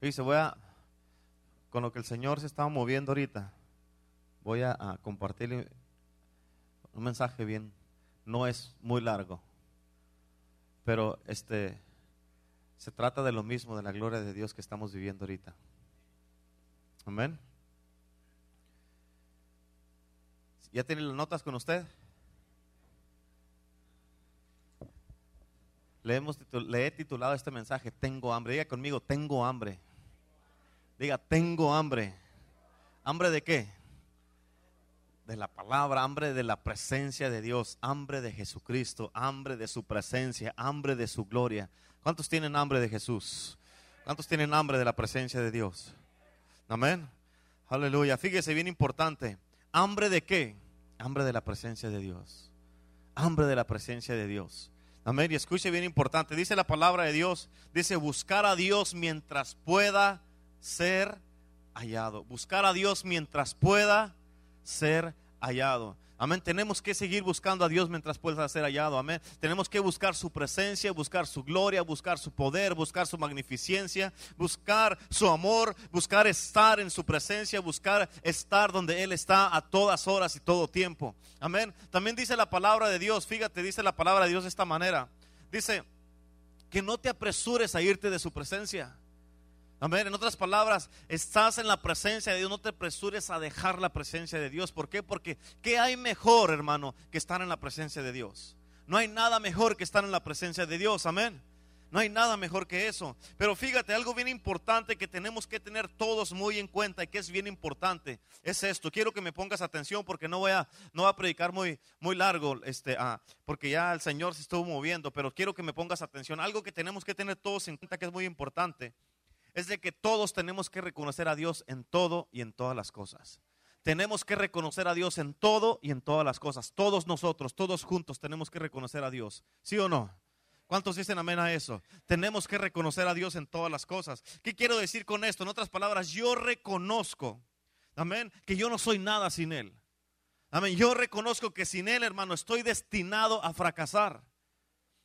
Dice, voy a, con lo que el Señor se estaba moviendo ahorita, voy a, compartirle un mensaje bien, no es muy largo, pero este, se trata de lo mismo, de la gloria de Dios que estamos viviendo ahorita. Amén. ¿Ya tiene las notas con usted? Le, hemos le he titulado este mensaje, Tengo hambre. Diga conmigo, tengo hambre. Diga, tengo hambre. ¿Hambre de qué? De la palabra, hambre de la presencia de Dios, hambre de Jesucristo, hambre de su presencia, hambre de su gloria. ¿Cuántos tienen hambre de Jesús? ¿Cuántos tienen hambre de la presencia de Dios? Amén. Aleluya. Fíjese, bien importante. ¿Hambre de qué? Hambre de la presencia de Dios. Hambre de la presencia de Dios. Amén. Y escuche bien importante. Dice la palabra de Dios. Dice buscar a Dios mientras pueda ser hallado. Buscar a Dios mientras pueda ser hallado. Amén. Tenemos que seguir buscando a Dios mientras pueda ser hallado. Amén. Tenemos que buscar su presencia, buscar su gloria, buscar su poder, buscar su magnificencia, buscar su amor, buscar estar en su presencia, buscar estar donde Él está a todas horas y todo tiempo. Amén. También dice la palabra de Dios, fíjate, dice la palabra de Dios de esta manera. Dice que no te apresures a irte de su presencia. Amén. En otras palabras, estás en la presencia de Dios, no te apresures a dejar la presencia de Dios. ¿Por qué? Porque ¿qué hay mejor, hermano, que estar en la presencia de Dios? No hay nada mejor que estar en la presencia de Dios. Amén. No hay nada mejor que eso. Pero fíjate, algo bien importante que tenemos que tener todos muy en cuenta y que es bien importante es esto. Quiero que me pongas atención porque no voy a, no a predicar muy, muy largo, este, ah, porque ya el Señor se estuvo moviendo, pero quiero que me pongas atención. Algo que tenemos que tener todos en cuenta que es muy importante es de que todos tenemos que reconocer a Dios en todo y en todas las cosas. Tenemos que reconocer a Dios en todo y en todas las cosas. Todos nosotros, todos juntos tenemos que reconocer a Dios. ¿Sí o no? ¿Cuántos dicen amén a eso? Tenemos que reconocer a Dios en todas las cosas. ¿Qué quiero decir con esto? En otras palabras, yo reconozco, amén, que yo no soy nada sin Él. Amén, yo reconozco que sin Él, hermano, estoy destinado a fracasar.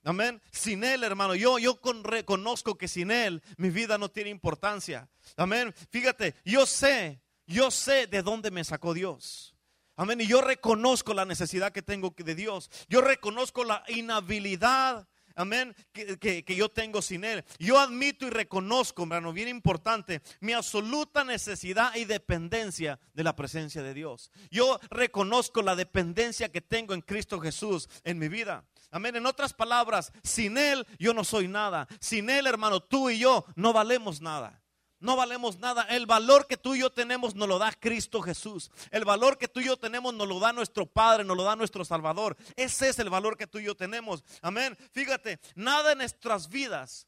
Amén. Sin Él, hermano, yo, yo con- reconozco que sin Él mi vida no tiene importancia. Amén. Fíjate, yo sé, yo sé de dónde me sacó Dios. Amén. Y yo reconozco la necesidad que tengo de Dios. Yo reconozco la inhabilidad. Amén, que, que- que yo tengo sin Él. Yo admito y reconozco, hermano, bien importante, mi absoluta necesidad y dependencia de la presencia de Dios. Yo reconozco la dependencia que tengo en Cristo Jesús en mi vida. Amén. En otras palabras, sin Él yo no soy nada. Sin Él, hermano, tú y yo no valemos nada. No valemos nada. El valor que tú y yo tenemos nos lo da Cristo Jesús. El valor que tú y yo tenemos nos lo da nuestro Padre, nos lo da nuestro Salvador. Ese es el valor que tú y yo tenemos. Amén. Fíjate, nada en nuestras vidas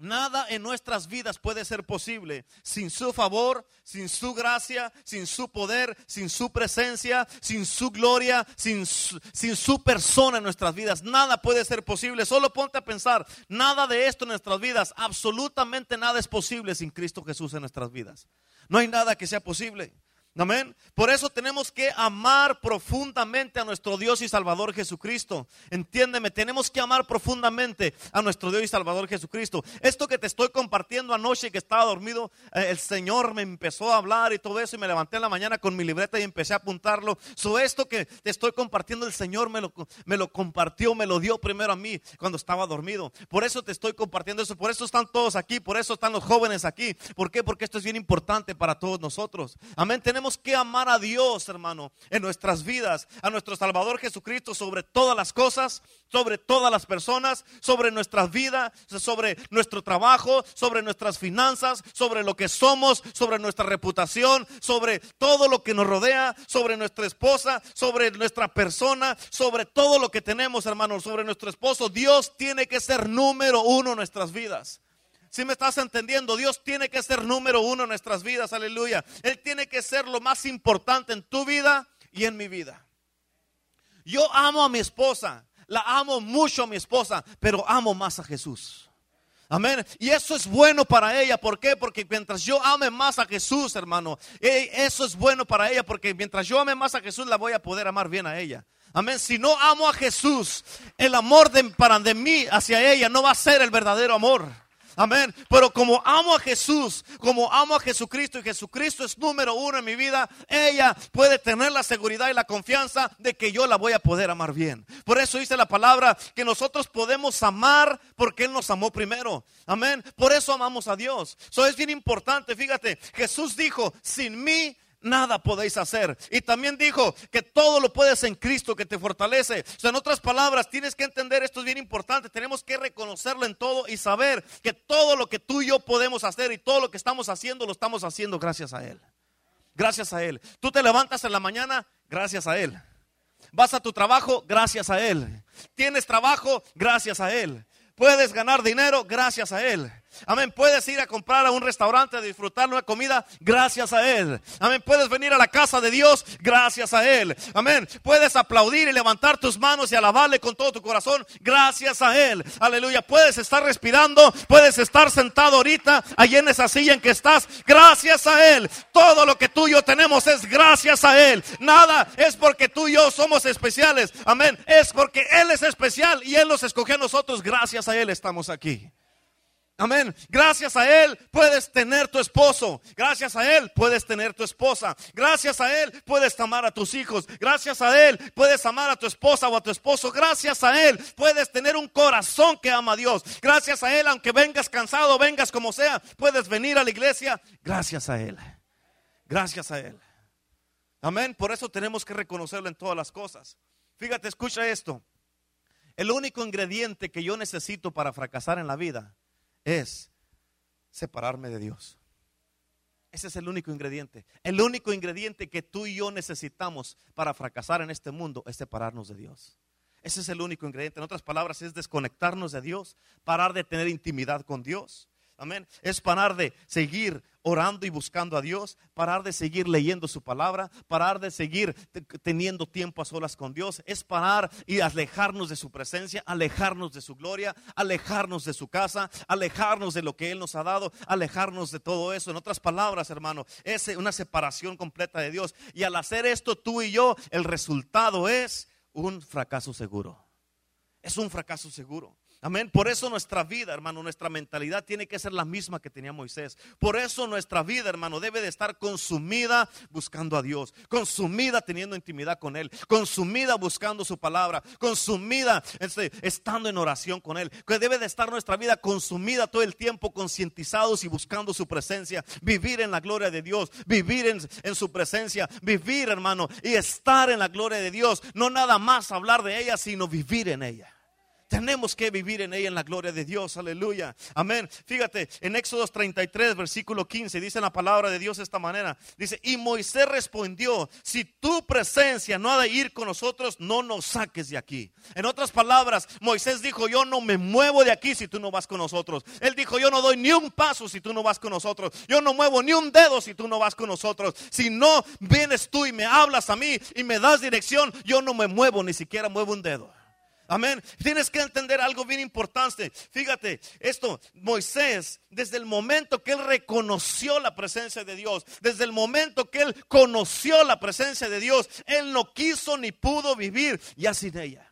Nada en nuestras vidas puede ser posible sin su favor, sin su gracia, sin su poder, sin su presencia, sin su gloria, sin su, sin su persona en nuestras vidas. Nada puede ser posible. Solo ponte a pensar, nada de esto en nuestras vidas, absolutamente nada es posible sin Cristo Jesús en nuestras vidas. No hay nada que sea posible. Amén. Por eso tenemos que amar profundamente a nuestro Dios y Salvador Jesucristo. Entiéndeme, tenemos que amar profundamente a nuestro Dios y Salvador Jesucristo. Esto que te estoy compartiendo anoche que estaba dormido, eh, el Señor me empezó a hablar y todo eso y me levanté en la mañana con mi libreta y empecé a apuntarlo. So esto que te estoy compartiendo, el Señor me lo, me lo compartió, me lo dio primero a mí cuando estaba dormido. Por eso te estoy compartiendo eso, por eso están todos aquí, por eso están los jóvenes aquí. ¿Por qué? Porque esto es bien importante para todos nosotros. Amén. Tenemos que amar a Dios, hermano, en nuestras vidas, a nuestro Salvador Jesucristo sobre todas las cosas, sobre todas las personas, sobre nuestras vidas, sobre nuestro trabajo, sobre nuestras finanzas, sobre lo que somos, sobre nuestra reputación, sobre todo lo que nos rodea, sobre nuestra esposa, sobre nuestra persona, sobre todo lo que tenemos, hermano, sobre nuestro esposo. Dios tiene que ser número uno en nuestras vidas. Si me estás entendiendo, Dios tiene que ser número uno en nuestras vidas, aleluya. Él tiene que ser lo más importante en tu vida y en mi vida. Yo amo a mi esposa, la amo mucho a mi esposa, pero amo más a Jesús. Amén. Y eso es bueno para ella. ¿Por qué? Porque mientras yo ame más a Jesús, hermano, eh, eso es bueno para ella. Porque mientras yo ame más a Jesús, la voy a poder amar bien a ella. Amén. Si no amo a Jesús, el amor de, para de mí hacia ella no va a ser el verdadero amor. Amén. Pero como amo a Jesús, como amo a Jesucristo y Jesucristo es número uno en mi vida, ella puede tener la seguridad y la confianza de que yo la voy a poder amar bien. Por eso dice la palabra que nosotros podemos amar porque Él nos amó primero. Amén. Por eso amamos a Dios. Eso es bien importante. Fíjate, Jesús dijo, sin mí nada podéis hacer. Y también dijo que todo lo puedes en Cristo que te fortalece. O sea, en otras palabras, tienes que entender, esto es bien importante, tenemos que reconocerlo en todo y saber que todo lo que tú y yo podemos hacer y todo lo que estamos haciendo, lo estamos haciendo gracias a Él. Gracias a Él. Tú te levantas en la mañana, gracias a Él. Vas a tu trabajo, gracias a Él. Tienes trabajo, gracias a Él. Puedes ganar dinero, gracias a Él. Amén. Puedes ir a comprar a un restaurante a disfrutar una comida gracias a Él. Amén. Puedes venir a la casa de Dios gracias a Él. Amén. Puedes aplaudir y levantar tus manos y alabarle con todo tu corazón gracias a Él. Aleluya. Puedes estar respirando. Puedes estar sentado ahorita allí en esa silla en que estás gracias a Él. Todo lo que tú y yo tenemos es gracias a Él. Nada es porque tú y yo somos especiales. Amén. Es porque Él es especial y Él nos escogió a nosotros. Gracias a Él estamos aquí. Amén. Gracias a Él puedes tener tu esposo. Gracias a Él puedes tener tu esposa. Gracias a Él puedes amar a tus hijos. Gracias a Él puedes amar a tu esposa o a tu esposo. Gracias a Él puedes tener un corazón que ama a Dios. Gracias a Él, aunque vengas cansado, vengas como sea, puedes venir a la iglesia. Gracias a Él. Gracias a Él. Amén. Por eso tenemos que reconocerlo en todas las cosas. Fíjate, escucha esto. El único ingrediente que yo necesito para fracasar en la vida es separarme de Dios. Ese es el único ingrediente. El único ingrediente que tú y yo necesitamos para fracasar en este mundo es separarnos de Dios. Ese es el único ingrediente. En otras palabras, es desconectarnos de Dios, parar de tener intimidad con Dios. Amén. Es parar de seguir orando y buscando a Dios, parar de seguir leyendo su palabra, parar de seguir teniendo tiempo a solas con Dios, es parar y alejarnos de su presencia, alejarnos de su gloria, alejarnos de su casa, alejarnos de lo que Él nos ha dado, alejarnos de todo eso. En otras palabras, hermano, es una separación completa de Dios. Y al hacer esto tú y yo, el resultado es un fracaso seguro. Es un fracaso seguro. Amén. Por eso nuestra vida, hermano, nuestra mentalidad tiene que ser la misma que tenía Moisés. Por eso nuestra vida, hermano, debe de estar consumida buscando a Dios, consumida teniendo intimidad con Él, consumida buscando su palabra, consumida este, estando en oración con Él. Que debe de estar nuestra vida consumida todo el tiempo, concientizados y buscando su presencia, vivir en la gloria de Dios, vivir en, en su presencia, vivir, hermano, y estar en la gloria de Dios. No nada más hablar de ella, sino vivir en ella. Tenemos que vivir en ella en la gloria de Dios. Aleluya. Amén. Fíjate, en Éxodo 33, versículo 15, dice la palabra de Dios de esta manera. Dice, y Moisés respondió, si tu presencia no ha de ir con nosotros, no nos saques de aquí. En otras palabras, Moisés dijo, yo no me muevo de aquí si tú no vas con nosotros. Él dijo, yo no doy ni un paso si tú no vas con nosotros. Yo no muevo ni un dedo si tú no vas con nosotros. Si no vienes tú y me hablas a mí y me das dirección, yo no me muevo, ni siquiera muevo un dedo. Amén. Tienes que entender algo bien importante. Fíjate, esto, Moisés, desde el momento que él reconoció la presencia de Dios, desde el momento que él conoció la presencia de Dios, él no quiso ni pudo vivir ya sin ella.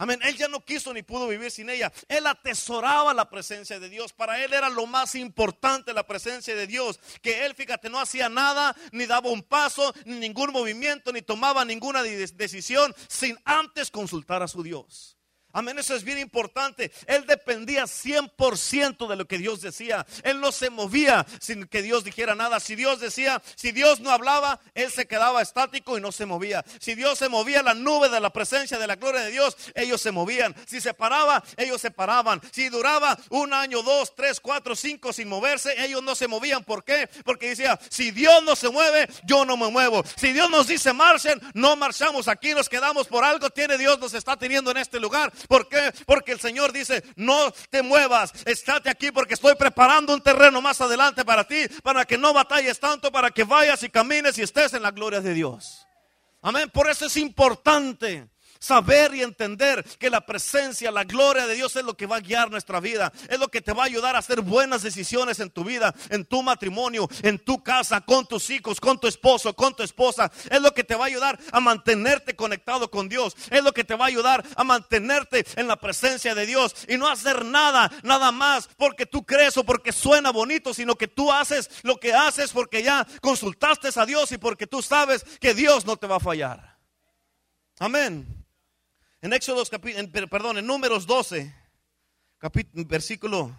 Amén. Él ya no quiso ni pudo vivir sin ella. Él atesoraba la presencia de Dios. Para él era lo más importante la presencia de Dios. Que él, fíjate, no hacía nada, ni daba un paso, ni ningún movimiento, ni tomaba ninguna decisión sin antes consultar a su Dios. Amén, eso es bien importante. Él dependía 100% de lo que Dios decía. Él no se movía sin que Dios dijera nada. Si Dios decía, si Dios no hablaba, él se quedaba estático y no se movía. Si Dios se movía, la nube de la presencia de la gloria de Dios, ellos se movían. Si se paraba, ellos se paraban. Si duraba un año, dos, tres, cuatro, cinco sin moverse, ellos no se movían. ¿Por qué? Porque decía, si Dios no se mueve, yo no me muevo. Si Dios nos dice marchen, no marchamos. Aquí nos quedamos por algo. Tiene Dios, nos está teniendo en este lugar. ¿Por qué? Porque el Señor dice, no te muevas, estate aquí porque estoy preparando un terreno más adelante para ti, para que no batalles tanto, para que vayas y camines y estés en la gloria de Dios. Amén. Por eso es importante Saber y entender que la presencia, la gloria de Dios es lo que va a guiar nuestra vida. Es lo que te va a ayudar a hacer buenas decisiones en tu vida, en tu matrimonio, en tu casa, con tus hijos, con tu esposo, con tu esposa. Es lo que te va a ayudar a mantenerte conectado con Dios. Es lo que te va a ayudar a mantenerte en la presencia de Dios y no hacer nada, nada más porque tú crees o porque suena bonito, sino que tú haces lo que haces porque ya consultaste a Dios y porque tú sabes que Dios no te va a fallar. Amén. En Éxodo, perdón, en Números 12, versículo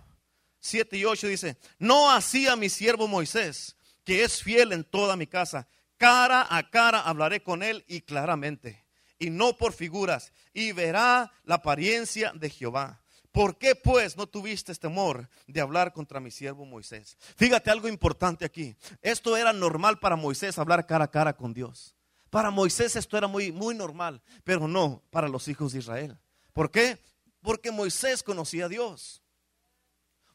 7 y 8 dice, no hacía mi siervo Moisés, que es fiel en toda mi casa, cara a cara hablaré con él y claramente, y no por figuras, y verá la apariencia de Jehová. ¿Por qué pues no tuviste temor de hablar contra mi siervo Moisés? Fíjate algo importante aquí. Esto era normal para Moisés hablar cara a cara con Dios. Para Moisés esto era muy, muy normal, pero no para los hijos de Israel. ¿Por qué? Porque Moisés conocía a Dios.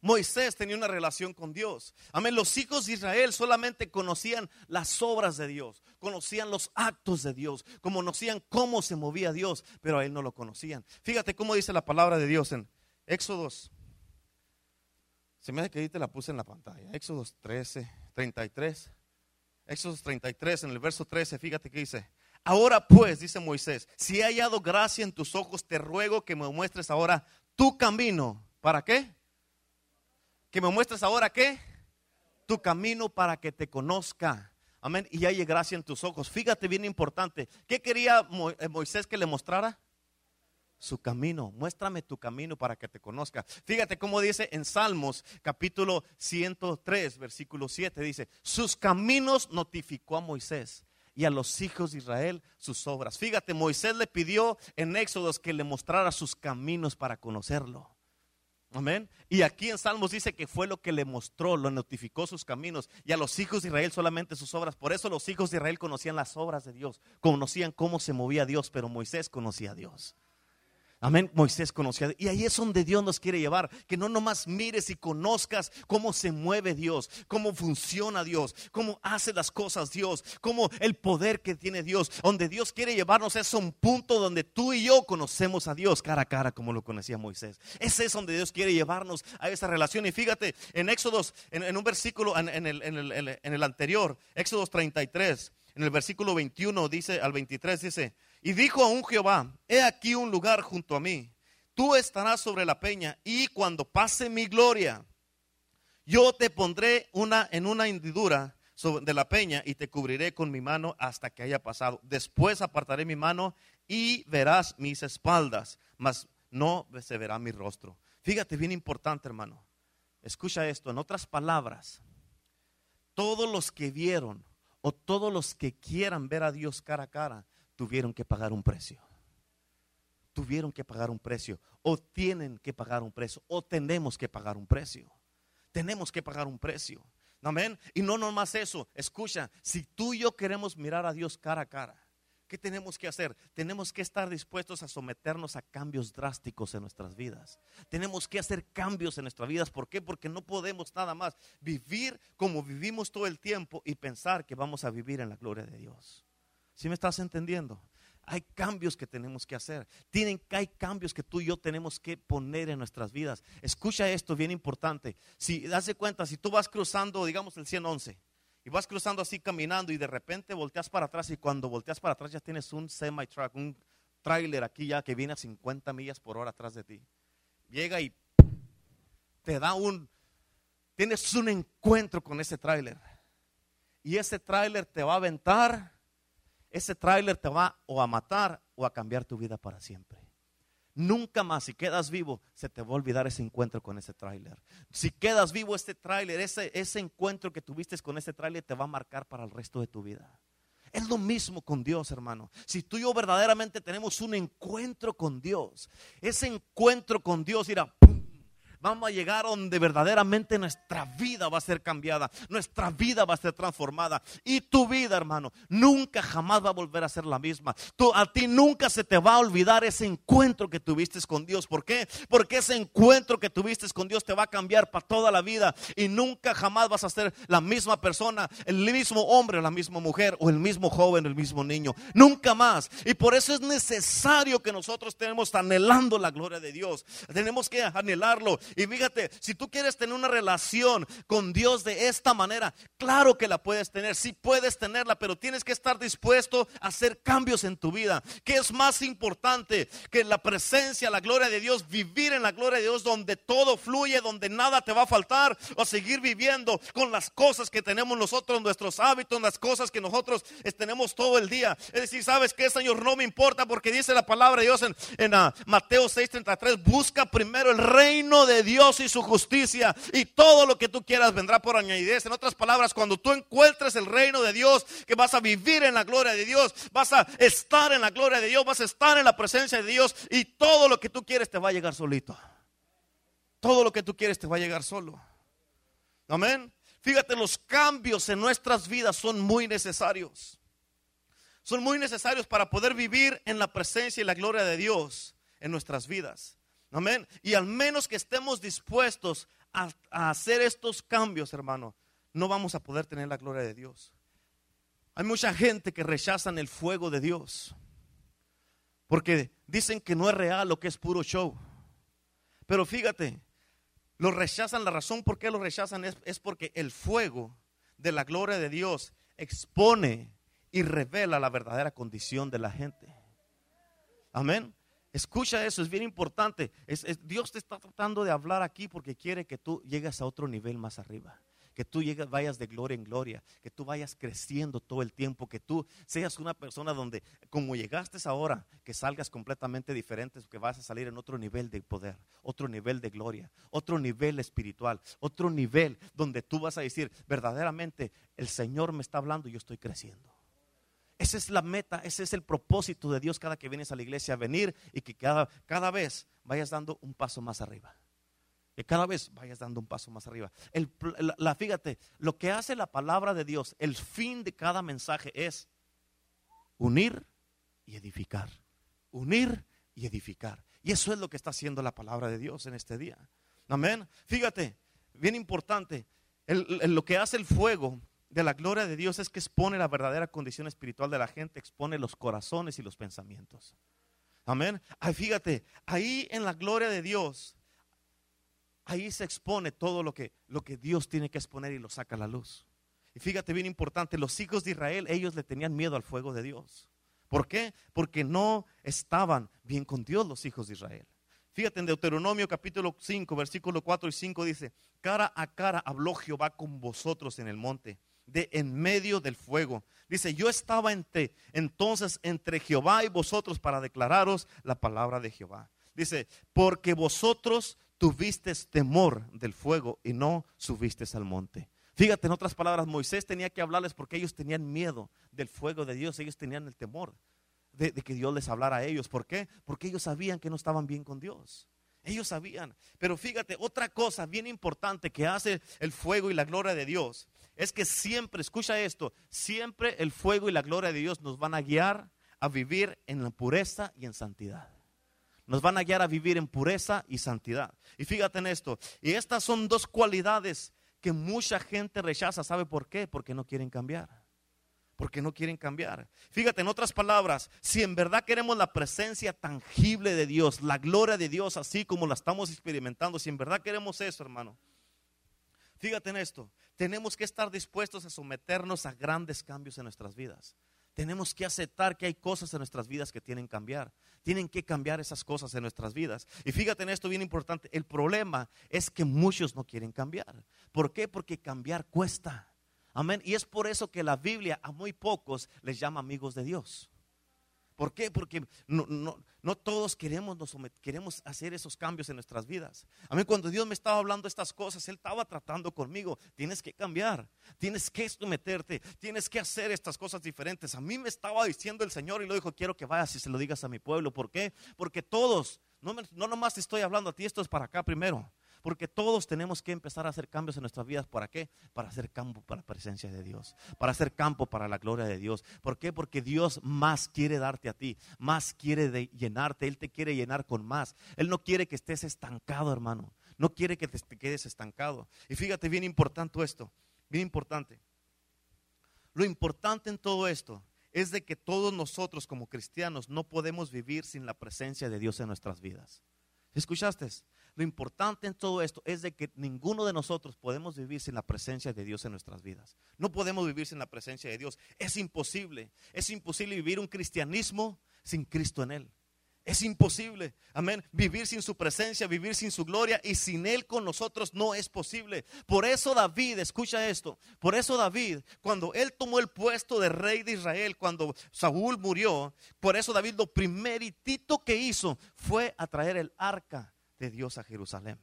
Moisés tenía una relación con Dios. Amén. Los hijos de Israel solamente conocían las obras de Dios, conocían los actos de Dios, conocían cómo se movía Dios, pero a él no lo conocían. Fíjate cómo dice la palabra de Dios en Éxodos. Se me hace que ahí te la puse en la pantalla. Éxodos 13, 33. Éxodo 33, en el verso 13, fíjate que dice, ahora pues, dice Moisés, si he hallado gracia en tus ojos, te ruego que me muestres ahora tu camino. ¿Para qué? Que me muestres ahora qué? Tu camino para que te conozca. Amén. Y haya gracia en tus ojos. Fíjate bien importante. ¿Qué quería eh, Moisés que le mostrara? Su camino. Muéstrame tu camino para que te conozca. Fíjate cómo dice en Salmos capítulo 103, versículo 7, dice, sus caminos notificó a Moisés y a los hijos de Israel sus obras. Fíjate, Moisés le pidió en Éxodos que le mostrara sus caminos para conocerlo. Amén. Y aquí en Salmos dice que fue lo que le mostró, lo notificó sus caminos y a los hijos de Israel solamente sus obras. Por eso los hijos de Israel conocían las obras de Dios, conocían cómo se movía Dios, pero Moisés conocía a Dios. Amén. Moisés conocía. Y ahí es donde Dios nos quiere llevar. Que no nomás mires y conozcas cómo se mueve Dios, cómo funciona Dios, cómo hace las cosas Dios, cómo el poder que tiene Dios. Donde Dios quiere llevarnos es un punto donde tú y yo conocemos a Dios cara a cara como lo conocía Moisés. Ese es donde Dios quiere llevarnos a esa relación. Y fíjate, en Éxodos, en, un versículo, en, el, en el anterior, Éxodos 33, en el versículo 21 dice, al 23 dice, y dijo a un Jehová, he aquí un lugar junto a mí, tú estarás sobre la peña y cuando pase mi gloria, yo te pondré una, en una hendidura de la peña y te cubriré con mi mano hasta que haya pasado. Después apartaré mi mano y verás mis espaldas, mas no se verá mi rostro. Fíjate, bien importante, hermano. Escucha esto, en otras palabras, todos los que vieron o todos los que quieran ver a Dios cara a cara, tuvieron que pagar un precio. Tuvieron que pagar un precio. O tienen que pagar un precio. O tenemos que pagar un precio. Tenemos que pagar un precio. Amén. Y no nomás eso. Escucha, si tú y yo queremos mirar a Dios cara a cara, ¿qué tenemos que hacer? Tenemos que estar dispuestos a someternos a cambios drásticos en nuestras vidas. Tenemos que hacer cambios en nuestras vidas. ¿Por qué? Porque no podemos nada más vivir como vivimos todo el tiempo y pensar que vamos a vivir en la gloria de Dios. ¿Sí me estás entendiendo? Hay cambios que tenemos que hacer. Tienen, hay cambios que tú y yo tenemos que poner en nuestras vidas. Escucha esto, bien importante. Si das cuenta, si tú vas cruzando, digamos, el 111 y vas cruzando así caminando y de repente volteas para atrás y cuando volteas para atrás ya tienes un semi truck, un trailer aquí ya que viene a 50 millas por hora atrás de ti. Llega y te da un, tienes un encuentro con ese trailer. Y ese trailer te va a aventar ese tráiler te va o a matar o a cambiar tu vida para siempre. Nunca más, si quedas vivo, se te va a olvidar ese encuentro con ese tráiler. Si quedas vivo, este tráiler, ese, ese encuentro que tuviste con ese tráiler te va a marcar para el resto de tu vida. Es lo mismo con Dios, hermano. Si tú y yo verdaderamente tenemos un encuentro con Dios, ese encuentro con Dios, irá, vamos a llegar donde verdaderamente nuestra vida va a ser cambiada, nuestra vida va a ser transformada. Y tu vida, hermano, nunca jamás va a volver a ser la misma. A ti nunca se te va a olvidar ese encuentro que tuviste con Dios. ¿Por qué? Porque ese encuentro que tuviste con Dios te va a cambiar para toda la vida. Y nunca jamás vas a ser la misma persona, el mismo hombre, la misma mujer, o el mismo joven, el mismo niño. Nunca más. Y por eso es necesario que nosotros tenemos anhelando la gloria de Dios. Tenemos que anhelarlo. Y fíjate, si tú quieres tener una relación con Dios de esta manera, claro que la puedes tener, sí puedes tenerla, pero tienes que estar dispuesto a hacer cambios en tu vida. ¿Qué es más importante que la presencia, la gloria de Dios, vivir en la gloria de Dios donde todo fluye, donde nada te va a faltar, o seguir viviendo con las cosas que tenemos nosotros, nuestros hábitos, las cosas que nosotros tenemos todo el día? Es decir, ¿sabes qué, Señor? No me importa porque dice la palabra de Dios en, en uh, Mateo 6:33, busca primero el reino de Dios y su justicia y todo lo que tú quieras vendrá por añadidez. En otras palabras, cuando tú encuentres el reino de Dios, que vas a vivir en la gloria de Dios, vas a estar en la gloria de Dios, vas a estar en la presencia de Dios y todo lo que tú quieres te va a llegar solito. Todo lo que tú quieres te va a llegar solo. Amén. Fíjate, los cambios en nuestras vidas son muy necesarios. Son muy necesarios para poder vivir en la presencia y la gloria de Dios en nuestras vidas. Amén. Y al menos que estemos dispuestos a, hacer estos cambios, hermano, no vamos a poder tener la gloria de Dios. Hay mucha gente que rechazan el fuego de Dios. Porque dicen que no es real lo que es puro show. Pero fíjate, lo rechazan, la razón por qué lo rechazan es, es porque el fuego de la gloria de Dios expone y revela la verdadera condición de la gente. Amén. Escucha eso, es bien importante. Dios te está tratando de hablar aquí porque quiere que tú llegues a otro nivel más arriba. Que tú llegues, vayas de gloria en gloria, que tú vayas creciendo todo el tiempo, que tú seas una persona donde, como llegaste ahora, que salgas completamente diferente, que vas a salir en otro nivel de poder, otro nivel de gloria, otro nivel espiritual, otro nivel donde tú vas a decir, verdaderamente, el Señor me está hablando y yo estoy creciendo. Esa es la meta, ese es el propósito de Dios cada que vienes a la iglesia, a venir y que cada, cada vez vayas dando un paso más arriba. Que cada vez vayas dando un paso más arriba. La, fíjate, lo que hace la palabra de Dios, el fin de cada mensaje es unir y edificar. Unir y edificar. Y eso es lo que está haciendo la palabra de Dios en este día. Amén. Fíjate, bien importante, lo que hace el fuego de la gloria de Dios es que expone la verdadera condición espiritual de la gente, expone los corazones y los pensamientos. Amén. Ay, fíjate, ahí en la gloria de Dios, ahí se expone todo lo que, lo que Dios tiene que exponer y lo saca a la luz. Y fíjate bien importante, los hijos de Israel, ellos le tenían miedo al fuego de Dios. ¿Por qué? Porque no estaban bien con Dios los hijos de Israel. Fíjate en Deuteronomio capítulo 5, versículo 4 y 5 dice, cara a cara habló Jehová con vosotros en el monte de en medio del fuego. Dice, yo estaba entre, entonces entre Jehová y vosotros para declararos la palabra de Jehová. Dice, porque vosotros tuvisteis temor del fuego y no subisteis al monte. Fíjate, en otras palabras, Moisés tenía que hablarles porque ellos tenían miedo del fuego de Dios, ellos tenían el temor de, de que Dios les hablara a ellos. ¿Por qué? Porque ellos sabían que no estaban bien con Dios. Ellos sabían. Pero fíjate, otra cosa bien importante que hace el fuego y la gloria de Dios es que siempre, escucha esto, siempre el fuego y la gloria de Dios nos van a guiar a vivir en la pureza y en santidad. Nos van a guiar a vivir en pureza y santidad. Y fíjate en esto, y estas son dos cualidades que mucha gente rechaza. ¿Sabe por qué? Porque no quieren cambiar porque no quieren cambiar. Fíjate, en otras palabras, si en verdad queremos la presencia tangible de Dios, la gloria de Dios, así como la estamos experimentando, si en verdad queremos eso, hermano, fíjate en esto, tenemos que estar dispuestos a someternos a grandes cambios en nuestras vidas. Tenemos que aceptar que hay cosas en nuestras vidas que tienen que cambiar. Tienen que cambiar esas cosas en nuestras vidas. Y fíjate en esto bien importante. El problema es que muchos no quieren cambiar. ¿Por qué? Porque cambiar cuesta. Amén. Y es por eso que la Biblia a muy pocos les llama amigos de Dios. ¿Por qué? Porque no, no, todos queremos, queremos hacer esos cambios en nuestras vidas. A mí cuando Dios me estaba hablando estas cosas, Él estaba tratando conmigo. Tienes que cambiar, tienes que someterte, tienes que hacer estas cosas diferentes. A mí me estaba diciendo el Señor y lo dijo, quiero que vayas y se lo digas a mi pueblo. ¿Por qué? Porque todos, no, no nomás te estoy hablando a ti, esto es para acá primero. Porque todos tenemos que empezar a hacer cambios en nuestras vidas. ¿Para qué? Para hacer campo para la presencia de Dios. Para hacer campo para la gloria de Dios. ¿Por qué? Porque Dios más quiere darte a ti. Más quiere llenarte. Él te quiere llenar con más. Él no quiere que estés estancado, hermano. No quiere que te quedes estancado. Y fíjate, bien importante esto. Bien importante. Lo importante en todo esto es de que todos nosotros como cristianos no podemos vivir sin la presencia de Dios en nuestras vidas. ¿Escuchaste? Lo importante en todo esto es de que ninguno de nosotros podemos vivir sin la presencia de Dios en nuestras vidas. No podemos vivir sin la presencia de Dios. Es imposible. Es imposible vivir un cristianismo sin Cristo en él. Es imposible, amén, vivir sin su presencia, vivir sin su gloria y sin Él con nosotros no es posible. Por eso David, escucha esto, por eso David, cuando Él tomó el puesto de rey de Israel, cuando Saúl murió, por eso David lo primeritito que hizo fue atraer el arca de Dios a Jerusalén.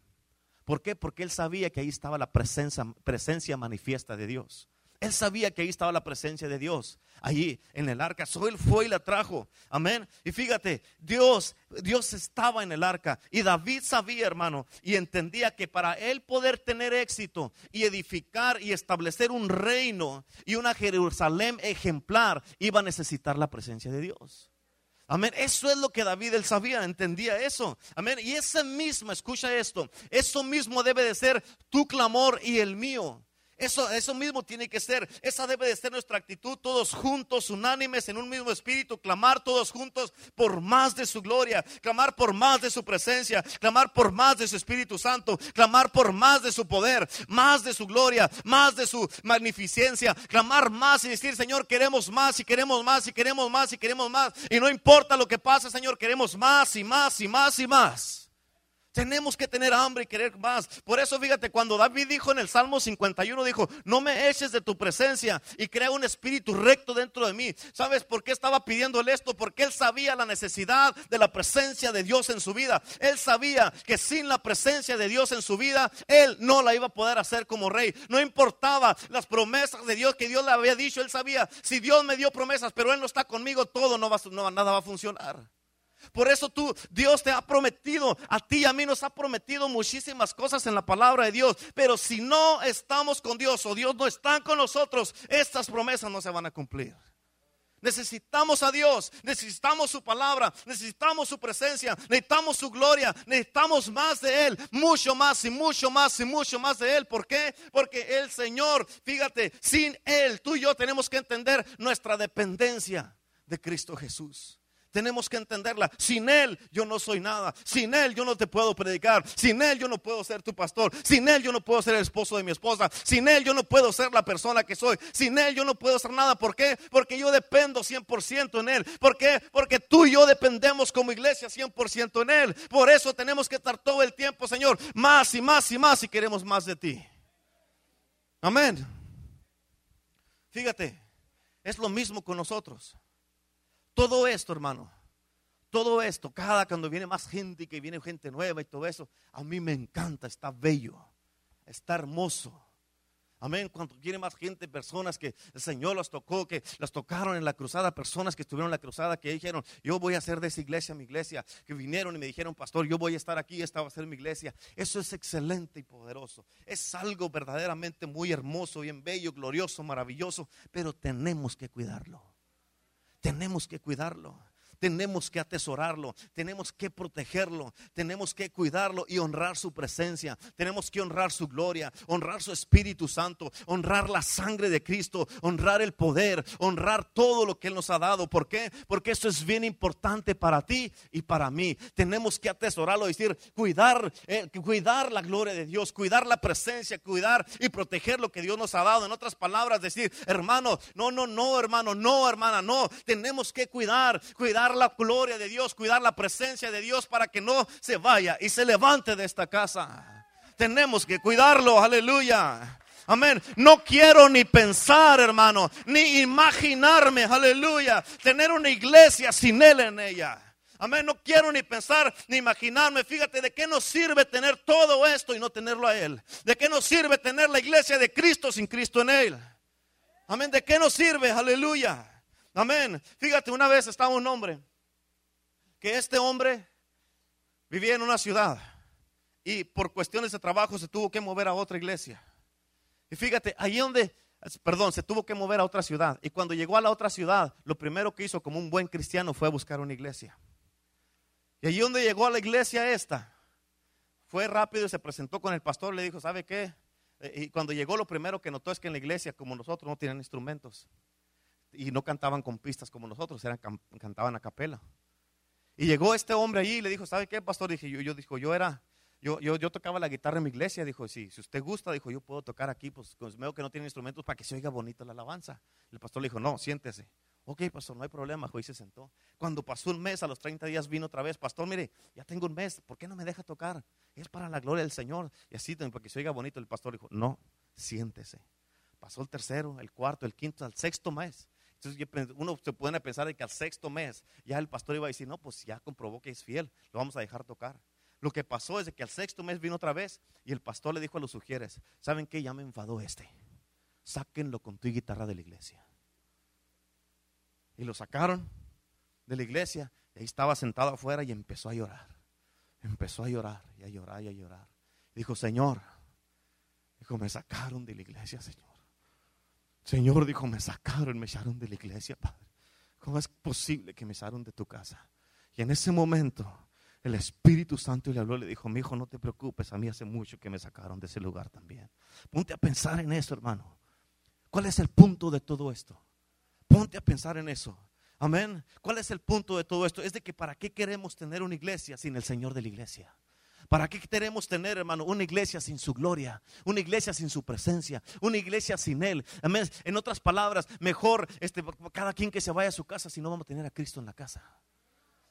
¿Por qué? Porque Él sabía que ahí estaba la presencia, presencia manifiesta de Dios. Él sabía que ahí estaba la presencia de Dios, allí en el arca. So él fue y la trajo. Amén. Y fíjate, Dios, Dios estaba en el arca. Y David sabía, hermano, y entendía que para él poder tener éxito y edificar y establecer un reino y una Jerusalén ejemplar, iba a necesitar la presencia de Dios. Amén. Eso es lo que David él sabía, entendía eso. Amén. Y ese mismo, escucha esto, eso mismo debe de ser tu clamor y el mío. Eso, eso mismo tiene que ser, esa debe de ser nuestra actitud, todos juntos, unánimes, en un mismo espíritu, clamar todos juntos por más de su gloria, clamar por más de su presencia, clamar por más de su Espíritu Santo, clamar por más de su poder, más de su gloria, más de su magnificencia, clamar más y decir, Señor, queremos más y queremos más y queremos más y queremos más. Y no importa lo que pase, Señor, queremos más y más y más y más. Tenemos que tener hambre y querer más. Por eso fíjate, cuando David dijo en el Salmo 51, dijo, no me eches de tu presencia y crea un espíritu recto dentro de mí. ¿Sabes por qué estaba pidiéndole esto? Porque él sabía la necesidad de la presencia de Dios en su vida. Él sabía que sin la presencia de Dios en su vida, él no la iba a poder hacer como rey. No importaba las promesas de Dios que Dios le había dicho. Él sabía, si Dios me dio promesas, pero él no está conmigo, todo no va, nada va a funcionar. Por eso tú, Dios te ha prometido, a ti y a mí nos ha prometido muchísimas cosas en la palabra de Dios. Pero si no estamos con Dios o Dios no está con nosotros, estas promesas no se van a cumplir. Necesitamos a Dios, necesitamos su palabra, necesitamos su presencia, necesitamos su gloria, necesitamos más de Él, mucho más y mucho más y mucho más de Él. ¿Por qué? Porque el Señor, fíjate, sin Él, tú y yo tenemos que entender nuestra dependencia de Cristo Jesús. Tenemos que entenderla. Sin Él yo no soy nada. Sin Él yo no te puedo predicar. Sin Él yo no puedo ser tu pastor. Sin Él yo no puedo ser el esposo de mi esposa. Sin Él yo no puedo ser la persona que soy. Sin Él yo no puedo ser nada. ¿Por qué? Porque yo dependo 100% en Él. ¿Por qué? Porque tú y yo dependemos como iglesia 100% en Él. Por eso tenemos que estar todo el tiempo, Señor, más y más y más si queremos más de ti. Amén. Fíjate, es lo mismo con nosotros. Todo esto, hermano, todo esto, cada cuando viene más gente y que viene gente nueva y todo eso, a mí me encanta, está bello, está hermoso. Amén. Cuando viene más gente, personas que el Señor los tocó, que las tocaron en la cruzada, personas que estuvieron en la cruzada, que dijeron, yo voy a hacer de esa iglesia mi iglesia, que vinieron y me dijeron, pastor, yo voy a estar aquí, esta va a ser mi iglesia. Eso es excelente y poderoso. Es algo verdaderamente muy hermoso, bien bello, glorioso, maravilloso, pero tenemos que cuidarlo tenemos que cuidarlo. Tenemos que atesorarlo, tenemos que protegerlo, tenemos que cuidarlo y honrar su presencia. Tenemos que honrar su gloria, honrar su Espíritu Santo, honrar la sangre de Cristo, honrar el poder, honrar todo lo que Él nos ha dado. ¿Por qué? Porque eso es bien importante para ti y para mí. Tenemos que atesorarlo, decir, cuidar, eh, cuidar la gloria de Dios, cuidar la presencia, cuidar y proteger lo que Dios nos ha dado. En otras palabras, decir, hermano, no, no, no, hermano, no, hermana, no. Tenemos que cuidar, cuidar la gloria de Dios, cuidar la presencia de Dios para que no se vaya y se levante de esta casa. Tenemos que cuidarlo, aleluya. Amén. No quiero ni pensar, hermano, ni imaginarme, aleluya, tener una iglesia sin Él en ella. Amén. No quiero ni pensar ni imaginarme. Fíjate, ¿de qué nos sirve tener todo esto y no tenerlo a Él? ¿De qué nos sirve tener la iglesia de Cristo sin Cristo en Él? Amén. ¿De qué nos sirve? Aleluya. Amén. Fíjate, una vez estaba un hombre que este hombre vivía en una ciudad y por cuestiones de trabajo se tuvo que mover a otra iglesia. Y fíjate, ahí donde, perdón, se tuvo que mover a otra ciudad. Y cuando llegó a la otra ciudad, lo primero que hizo como un buen cristiano fue buscar una iglesia. Y allí donde llegó a la iglesia esta, fue rápido y se presentó con el pastor, le dijo, ¿sabe qué? Eh, y cuando llegó lo primero que notó es que en la iglesia, como nosotros, no tienen instrumentos. Y no cantaban con pistas como nosotros, eran, cantaban a capela. Y llegó este hombre allí y le dijo, ¿sabe qué, pastor? Dije, yo, yo, dijo, yo era, yo, yo, tocaba la guitarra en mi iglesia. Dijo, sí, si usted gusta, dijo, yo puedo tocar aquí, pues veo que no tiene instrumentos para que se oiga bonito la alabanza. El pastor le dijo, no, siéntese. Ok, pastor, no hay problema. Y se sentó. Cuando pasó un mes, a los 30 días vino otra vez. Pastor, mire, ya tengo un mes. ¿Por qué no me deja tocar? Es para la gloria del Señor. Y así, para que se oiga bonito. El pastor dijo, no, siéntese. Pasó el tercero, el cuarto, el quinto, al sexto mes. Entonces uno se puede pensar que al sexto mes ya el pastor iba a decir, no, pues ya comprobó que es fiel, lo vamos a dejar tocar. Lo que pasó es que al sexto mes vino otra vez y el pastor le dijo a los sugieres, ¿saben qué? Ya me enfadó este. Sáquenlo con tu guitarra de la iglesia. Y lo sacaron de la iglesia y ahí estaba sentado afuera y empezó a llorar. Empezó a llorar y a llorar y a llorar. dijo, Señor, dijo, me sacaron de la iglesia, Señor. Señor, dijo, me sacaron, me echaron de la iglesia, Padre. ¿Cómo es posible que me echaron de tu casa? Y en ese momento el Espíritu Santo le habló, le dijo, mi hijo, no te preocupes, a mí hace mucho que me sacaron de ese lugar también. Ponte a pensar en eso, hermano. ¿Cuál es el punto de todo esto? Ponte a pensar en eso. Amén. ¿Cuál es el punto de todo esto? Es de que para qué queremos tener una iglesia sin el Señor de la iglesia. ¿Para qué queremos tener, hermano, una iglesia sin su gloria? Una iglesia sin su presencia, una iglesia sin Él. Amén. En otras palabras, mejor este, cada quien que se vaya a su casa si no vamos a tener a Cristo en la casa.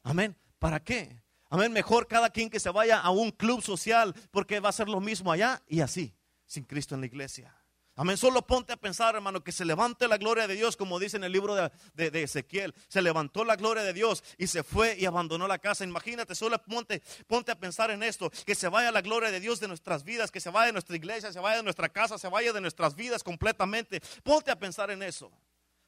Amén. ¿Para qué? Amén. Mejor cada quien que se vaya a un club social porque va a ser lo mismo allá y así, sin Cristo en la iglesia. Amén. Solo ponte a pensar, hermano, que se levante la gloria de Dios, como dice en el libro de, Ezequiel. Se levantó la gloria de Dios y se fue y abandonó la casa. Imagínate, solo ponte, ponte a pensar en esto: que se vaya la gloria de Dios de nuestras vidas, que se vaya de nuestra iglesia, se vaya de nuestra casa, se vaya de nuestras vidas completamente. Ponte a pensar en eso.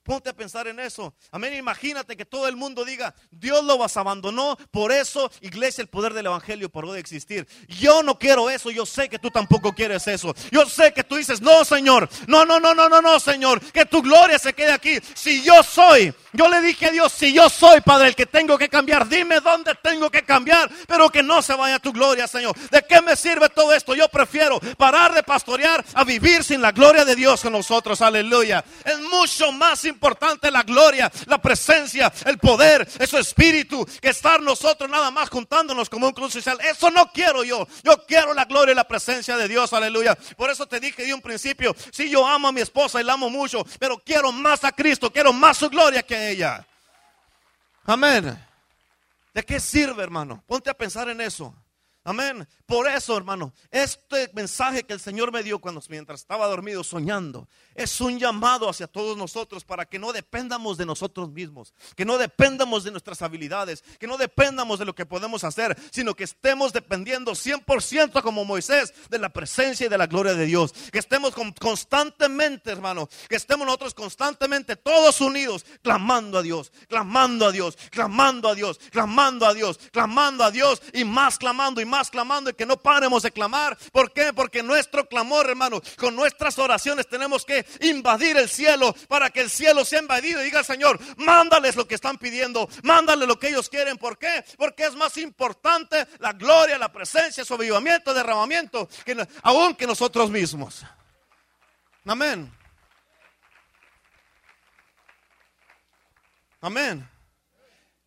Ponte a pensar en eso. Amén. Imagínate que todo el mundo diga, Dios lo vas abandonó, por eso, iglesia, el poder del evangelio paró de existir. Yo no quiero eso, yo sé que tú tampoco quieres eso. Yo sé que tú dices, no, Señor, no, no, no, no, no, no, Señor, que tu gloria se quede aquí. Si yo soy, yo le dije a Dios, si yo soy, Padre, el que tengo que cambiar, dime dónde tengo que cambiar, pero que no se vaya tu gloria, Señor. ¿De qué me sirve todo esto? Yo prefiero parar de pastorear a vivir sin la gloria de Dios con nosotros. Aleluya. Es mucho más importante importante la gloria, la presencia, el poder, ese espíritu, que estar nosotros nada más juntándonos como un cruz social. Eso no quiero yo. Yo quiero la gloria y la presencia de Dios. Aleluya. Por eso te dije de un principio, si yo amo a mi esposa y la amo mucho, pero quiero más a Cristo, quiero más su gloria que ella. Amén. ¿De qué sirve, hermano? Ponte a pensar en eso. Amén. Por eso, hermano, este mensaje que el Señor me dio cuando mientras estaba dormido soñando, es un llamado hacia todos nosotros para que no dependamos de nosotros mismos, que no dependamos de nuestras habilidades, que no dependamos de lo que podemos hacer, sino que estemos dependiendo 100% como Moisés de la presencia y de la gloria de Dios. Que estemos constantemente, hermano, que estemos nosotros constantemente todos unidos, clamando a Dios, clamando a Dios, clamando a Dios, clamando a Dios, clamando a Dios y más clamando y más clamando y que no paremos de clamar. ¿Por qué? Porque nuestro clamor, hermano, con nuestras oraciones tenemos que invadir el cielo para que el cielo sea invadido y diga al Señor, mándales lo que están pidiendo, mándales lo que ellos quieren. ¿Por qué? Porque es más importante la gloria, la presencia, su avivamiento, derramamiento, que, aún que nosotros mismos. Amén. Amén.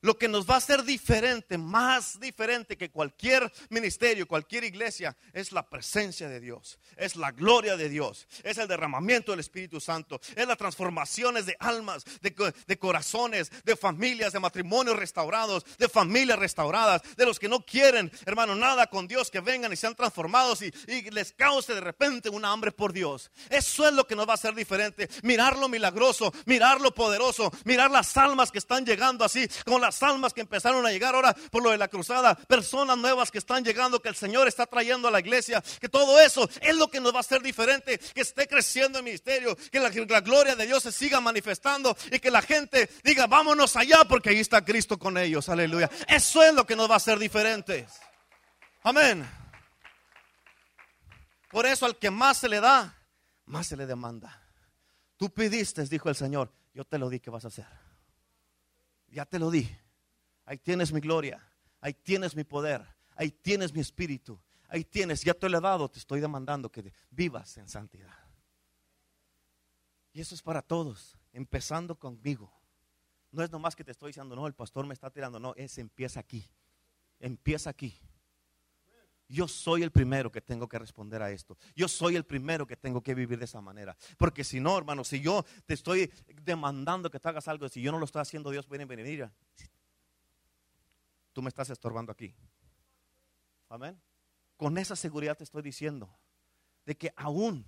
Lo que nos va a hacer diferente, más diferente que cualquier ministerio, cualquier iglesia, es la presencia de Dios, es la gloria de Dios, es el derramamiento del Espíritu Santo, es las transformaciones de almas, de, corazones, de familias, de matrimonios restaurados, de familias restauradas, de los que no quieren, hermano, nada con Dios, que vengan y sean transformados y, y les cause de repente una hambre por Dios. Eso es lo que nos va a hacer diferente, mirar lo milagroso, mirar lo poderoso, mirar las almas que están llegando así, con las almas que empezaron a llegar ahora por lo de la cruzada, personas nuevas que están llegando, que el Señor está trayendo a la iglesia, que todo eso es lo que nos va a hacer diferente, que esté creciendo el ministerio, que la, gloria de Dios se siga manifestando y que la gente diga, vámonos allá porque ahí está Cristo con ellos, aleluya. Eso es lo que nos va a hacer diferentes. Amén. Por eso al que más se le da, más se le demanda. Tú pidiste, dijo el Señor, yo te lo di, ¿qué vas a hacer? Ya te lo di. Ahí tienes mi gloria, ahí tienes mi poder, ahí tienes mi espíritu, ahí tienes, ya te lo he dado, te estoy demandando que vivas en santidad. Y eso es para todos, empezando conmigo. No es nomás que te estoy diciendo, no, el pastor me está tirando, no, es empieza aquí, empieza aquí. Yo soy el primero que tengo que responder a esto. Yo soy el primero que tengo que vivir de esa manera. Porque si no, hermano, si yo te estoy demandando que te hagas algo, si yo no lo estoy haciendo, Dios viene venir. Tú me estás estorbando aquí. Amén. Con esa seguridad te estoy diciendo de que aún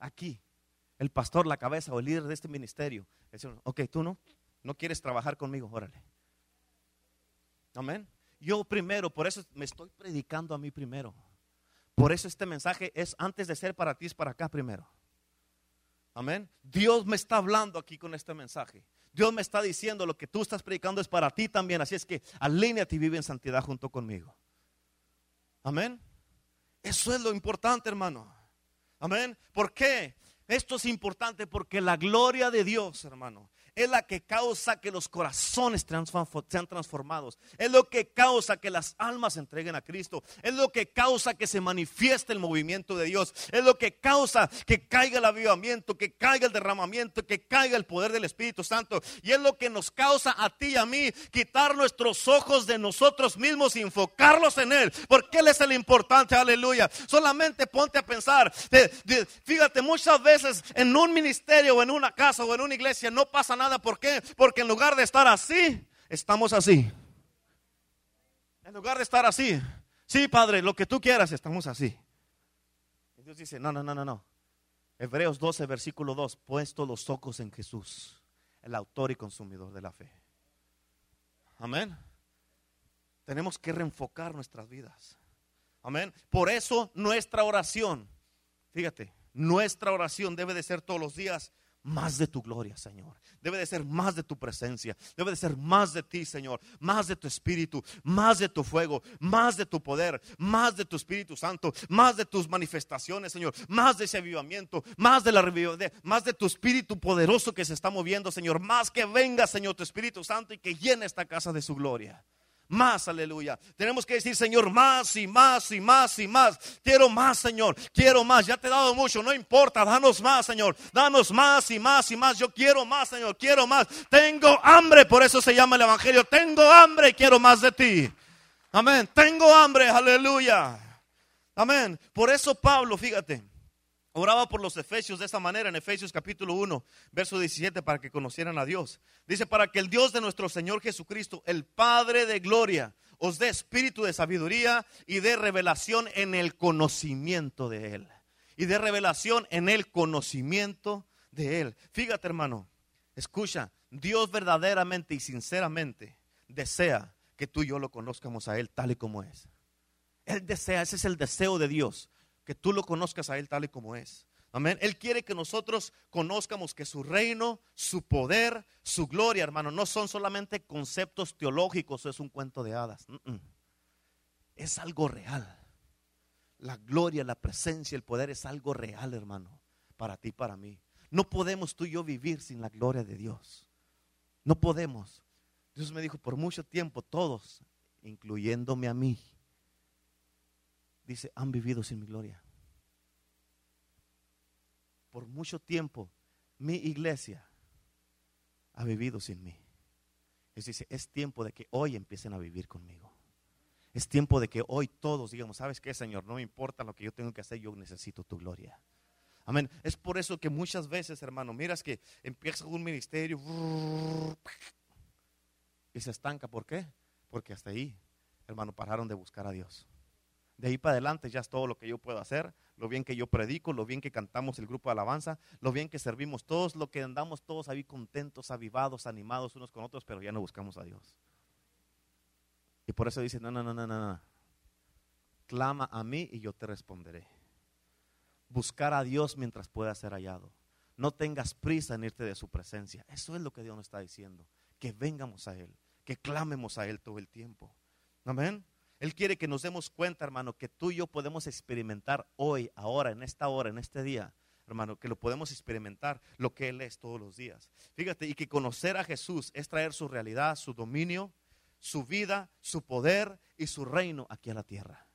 aquí, el pastor, la cabeza o el líder de este ministerio, dice, ok, tú no, no quieres trabajar conmigo, órale. Amén. Yo primero, por eso me estoy predicando a mí primero. Por eso este mensaje es antes de ser para ti, es para acá primero. Amén. Dios me está hablando aquí con este mensaje. Dios me está diciendo lo que tú estás predicando es para ti también. Así es que alíneate y vive en santidad junto conmigo. Amén. Eso es lo importante, hermano. Amén. ¿Por qué? Esto es importante porque la gloria de Dios, hermano, es la que causa que los corazones sean transformados. Es lo que causa que las almas se entreguen a Cristo. Es lo que causa que se manifieste el movimiento de Dios. Es lo que causa que caiga el avivamiento, que caiga el derramamiento, que caiga el poder del Espíritu Santo. Y es lo que nos causa a ti y a mí quitar nuestros ojos de nosotros mismos y enfocarlos en Él. Porque Él es el importante, aleluya. Solamente ponte a pensar. fíjate, muchas veces en un ministerio o en una casa o en una iglesia no pasa nada ¿Por qué? Porque en lugar de estar así, estamos así. En lugar de estar así, sí, Padre, lo que tú quieras, estamos así. Y Dios dice, no, no, no, no, no. Hebreos 12, versículo 2, puesto los ojos en Jesús, el autor y consumidor de la fe. Amén. Tenemos que reenfocar nuestras vidas. Amén. Por eso nuestra oración, fíjate, nuestra oración debe de ser todos los días más de tu gloria, Señor. Debe de ser más de tu presencia. Debe de ser más de ti, Señor. Más de tu espíritu, más de tu fuego, más de tu poder, más de tu Espíritu Santo, más de tus manifestaciones, Señor. Más de ese avivamiento, más de la más de tu espíritu poderoso que se está moviendo, Señor. Más que venga, Señor, tu Espíritu Santo y que llene esta casa de su gloria. Más, aleluya. Tenemos que decir, Señor, más y más y más y más. Quiero más, Señor. Quiero más. Ya te he dado mucho, no importa. Danos más, Señor. Danos más y más y más. Yo quiero más, Señor. Quiero más. Tengo hambre, por eso se llama el Evangelio. Tengo hambre y quiero más de ti. Amén. Tengo hambre, aleluya. Amén. Por eso Pablo, fíjate. Oraba por los efesios de esta manera en Efesios capítulo 1, verso 17, para que conocieran a Dios. Dice, para que el Dios de nuestro Señor Jesucristo, el Padre de gloria, os dé espíritu de sabiduría y de revelación en el conocimiento de Él. Y de revelación en el conocimiento de Él. Fíjate hermano, escucha, Dios verdaderamente y sinceramente desea que tú y yo lo conozcamos a Él tal y como es. Él desea, ese es el deseo de Dios que tú lo conozcas a Él tal y como es. Amén. Él quiere que nosotros conozcamos que su reino, su poder, su gloria, hermano, no son solamente conceptos teológicos, es un cuento de hadas. Es algo real. La gloria, la presencia, el poder es algo real, hermano, para ti, para mí. No podemos tú y yo vivir sin la gloria de Dios. No podemos. Dios me dijo por mucho tiempo, todos, incluyéndome a mí, dice, han vivido sin mi gloria. Por mucho tiempo mi iglesia ha vivido sin mí. Es dice, es tiempo de que hoy empiecen a vivir conmigo. Es tiempo de que hoy todos digamos, ¿sabes qué, Señor? No me importa lo que yo tengo que hacer, yo necesito tu gloria. Amén. Es por eso que muchas veces, hermano, miras que empieza un ministerio y se estanca. ¿Por qué? Porque hasta ahí, hermano, pararon de buscar a Dios. De ahí para adelante ya es todo lo que yo puedo hacer, lo bien que yo predico, lo bien que cantamos el grupo de alabanza, lo bien que servimos todos, lo que andamos todos ahí contentos, avivados, animados unos con otros, pero ya no buscamos a Dios. Y por eso dice, no, no, no, no, no, clama a mí y yo te responderé. Buscar a Dios mientras pueda ser hallado. No tengas prisa en irte de su presencia. Eso es lo que Dios nos está diciendo. Que vengamos a Él, que clamemos a Él todo el tiempo. Amén. Él quiere que nos demos cuenta, hermano, que tú y yo podemos experimentar hoy, ahora, en esta hora, en este día, hermano, que lo podemos experimentar lo que Él es todos los días. Fíjate, y que conocer a Jesús es traer su realidad, su dominio, su vida, su poder y su reino aquí a la tierra.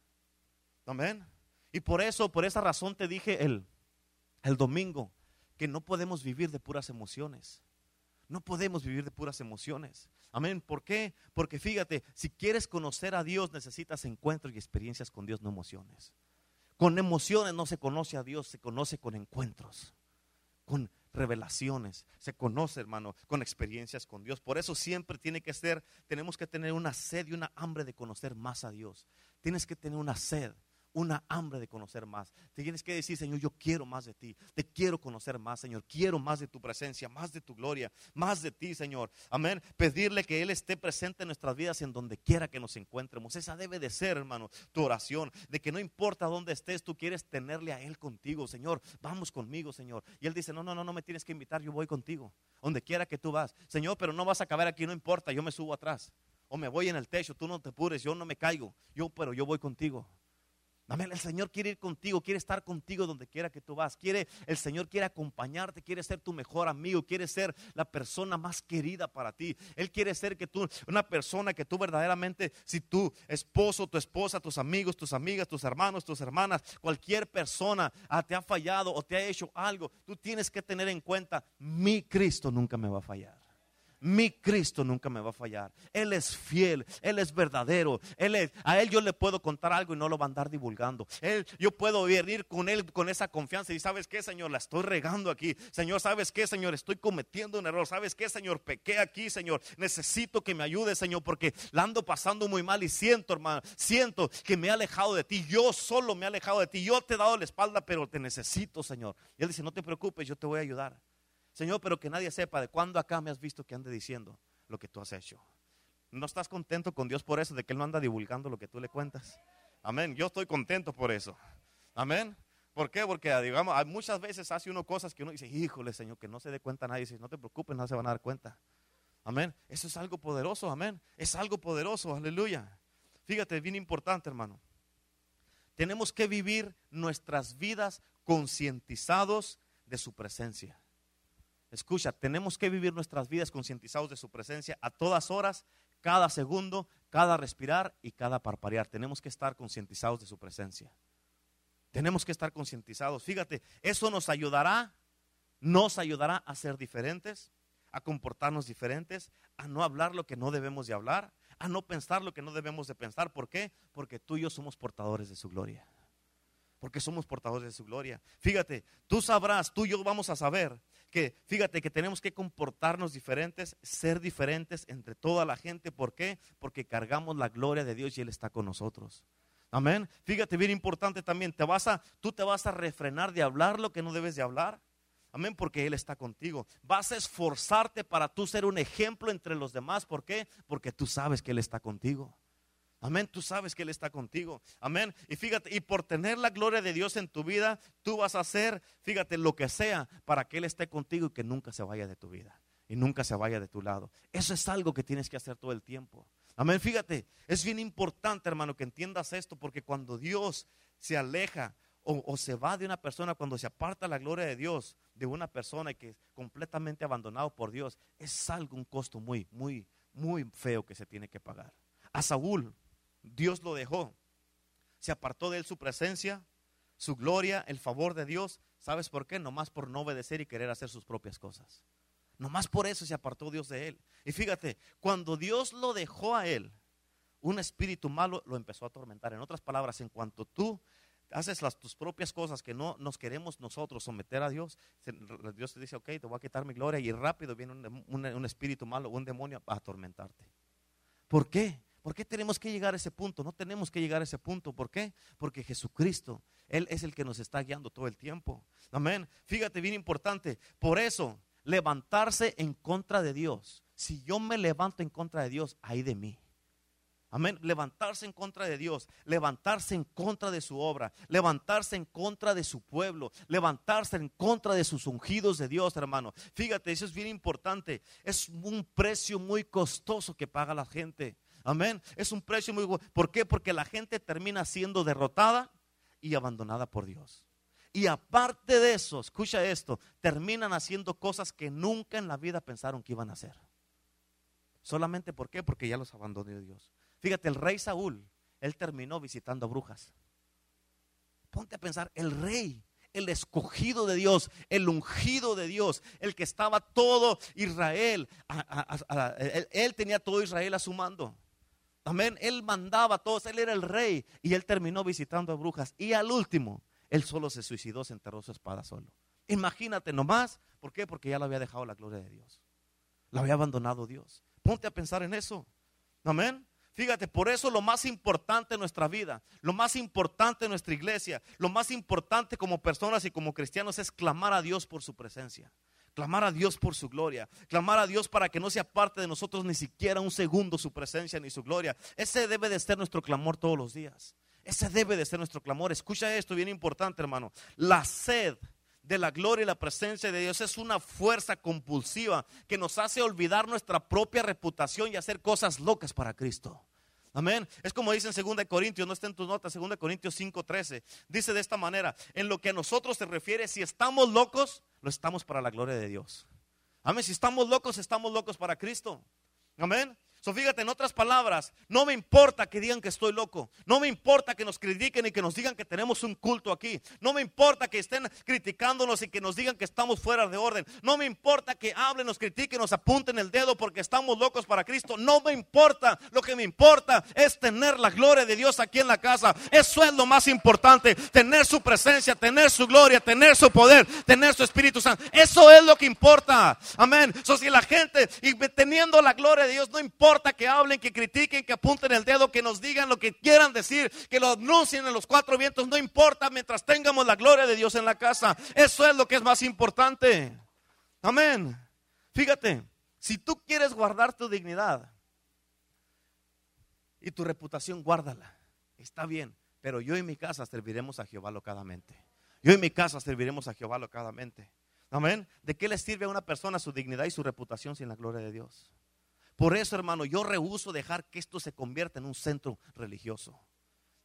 Amén. Y por eso, por esa razón te dije el, el domingo, que no podemos vivir de puras emociones. No podemos vivir de puras emociones. Amén. ¿Por qué? Porque fíjate, si quieres conocer a Dios, necesitas encuentros y experiencias con Dios, no emociones. Con emociones no se conoce a Dios, se conoce con encuentros, con revelaciones, se conoce, hermano, con experiencias con Dios. Por eso siempre tiene que ser, tenemos que tener una sed y una hambre de conocer más a Dios. Tienes que tener una sed una hambre de conocer más. Te tienes que decir, Señor, yo quiero más de ti. Te quiero conocer más, Señor. Quiero más de tu presencia, más de tu gloria, más de ti, Señor. Amén. Pedirle que Él esté presente en nuestras vidas en donde quiera que nos encuentremos. Esa debe de ser, hermano, tu oración. De que no importa dónde estés, tú quieres tenerle a Él contigo, Señor. Vamos conmigo, Señor. Y Él dice, no, no, no, no me tienes que invitar, yo voy contigo. Donde quiera que tú vas. Señor, pero no vas a acabar aquí, no importa, yo me subo atrás. O me voy en el techo, tú no te apures, yo no me caigo. Yo, pero yo voy contigo. El Señor quiere ir contigo, quiere estar contigo donde quiera que tú vas. Quiere, el Señor quiere acompañarte, quiere ser tu mejor amigo, quiere ser la persona más querida para ti. Él quiere ser que tú, una persona que tú verdaderamente, si tu esposo, tu esposa, tus amigos, tus amigas, tus hermanos, tus hermanas, cualquier persona ah, te ha fallado o te ha hecho algo, tú tienes que tener en cuenta, mi Cristo nunca me va a fallar mi Cristo nunca me va a fallar. Él es fiel, Él es verdadero. Él es, a Él yo le puedo contar algo y no lo va a andar divulgando. Él, yo puedo ir con Él con esa confianza y sabes qué, Señor, la estoy regando aquí. Señor, ¿sabes qué, Señor? Estoy cometiendo un error. ¿Sabes qué, Señor? Pequé aquí, Señor. Necesito que me ayude, Señor, porque la ando pasando muy mal y siento, hermano, siento que me he alejado de ti. Yo solo me he alejado de ti. Yo te he dado la espalda, pero te necesito, Señor. Y Él dice, no te preocupes, yo te voy a ayudar. Señor, pero que nadie sepa de cuándo acá me has visto que ande diciendo lo que tú has hecho. ¿No estás contento con Dios por eso, de que Él no anda divulgando lo que tú le cuentas? Amén. Yo estoy contento por eso. Amén. ¿Por qué? Porque, digamos, muchas veces hace uno cosas que uno dice, híjole, Señor, que no se dé cuenta nadie. Dice, no te preocupes, no se van a dar cuenta. Amén. Eso es algo poderoso, amén. Es algo poderoso, aleluya. Fíjate, bien importante, hermano. Tenemos que vivir nuestras vidas concientizados de su presencia. Escucha, tenemos que vivir nuestras vidas concientizados de su presencia a todas horas, cada segundo, cada respirar y cada parparear. Tenemos que estar concientizados de su presencia. Tenemos que estar concientizados. Fíjate, eso nos ayudará, nos ayudará a ser diferentes, a comportarnos diferentes, a no hablar lo que no debemos de hablar, a no pensar lo que no debemos de pensar. ¿Por qué? Porque tú y yo somos portadores de su gloria. Porque somos portadores de su gloria. Fíjate, tú sabrás, tú y yo vamos a saber que, fíjate, que tenemos que comportarnos diferentes, ser diferentes entre toda la gente. ¿Por qué? Porque cargamos la gloria de Dios y Él está con nosotros. Amén. Fíjate, bien importante también, te vas a, tú te vas a refrenar de hablar lo que no debes de hablar. Amén, porque Él está contigo. Vas a esforzarte para tú ser un ejemplo entre los demás. ¿Por qué? Porque tú sabes que Él está contigo. Amén, tú sabes que Él está contigo. Amén. Y fíjate, y por tener la gloria de Dios en tu vida, tú vas a hacer, fíjate, lo que sea para que Él esté contigo y que nunca se vaya de tu vida. Y nunca se vaya de tu lado. Eso es algo que tienes que hacer todo el tiempo. Amén, fíjate, es bien importante, hermano, que entiendas esto, porque cuando Dios se aleja o, se va de una persona, cuando se aparta la gloria de Dios de una persona que es completamente abandonado por Dios, es algo, un costo muy, muy, muy feo que se tiene que pagar. A Saúl Dios lo dejó. Se apartó de él su presencia, su gloria, el favor de Dios. ¿Sabes por qué? Nomás por no obedecer y querer hacer sus propias cosas. Nomás por eso se apartó Dios de él. Y fíjate, cuando Dios lo dejó a él, un espíritu malo lo empezó a atormentar. En otras palabras, en cuanto tú haces las, tus propias cosas que no nos queremos nosotros someter a Dios, Dios te dice, ok, te voy a quitar mi gloria y rápido viene un, espíritu malo, un demonio a atormentarte. ¿Por qué? ¿Por qué tenemos que llegar a ese punto? No tenemos que llegar a ese punto. ¿Por qué? Porque Jesucristo, Él es el que nos está guiando todo el tiempo. Amén. Fíjate, bien importante. Por eso, levantarse en contra de Dios. Si yo me levanto en contra de Dios, ahí de mí. Amén. Levantarse en contra de Dios, levantarse en contra de su obra, levantarse en contra de su pueblo, levantarse en contra de sus ungidos de Dios, hermano. Fíjate, eso es bien importante. Es un precio muy costoso que paga la gente. Amén. Es un precio muy bueno. ¿Por qué? Porque la gente termina siendo derrotada y abandonada por Dios. Y aparte de eso, escucha esto, terminan haciendo cosas que nunca en la vida pensaron que iban a hacer. Solamente por qué? Porque ya los abandonó Dios. Fíjate, el rey Saúl, él terminó visitando brujas. Ponte a pensar, el rey, el escogido de Dios, el ungido de Dios, el que estaba todo Israel, él, tenía todo Israel a su mando. Amén, él mandaba a todos, él era el rey y él terminó visitando a brujas. Y al último, él solo se suicidó, se enterró su espada solo. Imagínate nomás, ¿por qué? Porque ya lo había dejado la gloria de Dios. Lo había abandonado Dios. Ponte a pensar en eso. Amén. Fíjate, por eso lo más importante en nuestra vida, lo más importante en nuestra iglesia, lo más importante como personas y como cristianos es clamar a Dios por su presencia. Clamar a Dios por su gloria. Clamar a Dios para que no sea parte de nosotros ni siquiera un segundo su presencia ni su gloria. Ese debe de ser nuestro clamor todos los días. Ese debe de ser nuestro clamor. Escucha esto, bien importante, hermano. La sed de la gloria y la presencia de Dios es una fuerza compulsiva que nos hace olvidar nuestra propia reputación y hacer cosas locas para Cristo. Amén. Es como dice en 2 Corintios, no está en tus notas, 2 Corintios 5:13. Dice de esta manera, en lo que a nosotros se refiere, si estamos locos, lo estamos para la gloria de Dios. Amén. Si estamos locos, estamos locos para Cristo. Amén. So, fíjate, en otras palabras, no me importa que digan que estoy loco. No me importa que nos critiquen y que nos digan que tenemos un culto aquí. No me importa que estén criticándonos y que nos digan que estamos fuera de orden. No me importa que hablen, nos critiquen, nos apunten el dedo porque estamos locos para Cristo. No me importa. Lo que me importa es tener la gloria de Dios aquí en la casa. Eso es lo más importante. Tener su presencia, tener su gloria, tener su poder, tener su Espíritu Santo. Eso es lo que importa. Amén. So, si la gente, y teniendo la gloria de Dios, no importa importa que hablen, que critiquen, que apunten el dedo, que nos digan lo que quieran decir, que lo anuncien en los cuatro vientos, no importa mientras tengamos la gloria de Dios en la casa. Eso es lo que es más importante. Amén. Fíjate, si tú quieres guardar tu dignidad y tu reputación, guárdala. Está bien, pero yo y mi casa serviremos a Jehová locadamente. Yo y mi casa serviremos a Jehová locadamente. Amén. ¿De qué le sirve a una persona su dignidad y su reputación sin la gloria de Dios? Por eso, hermano, yo rehuso dejar que esto se convierta en un centro religioso.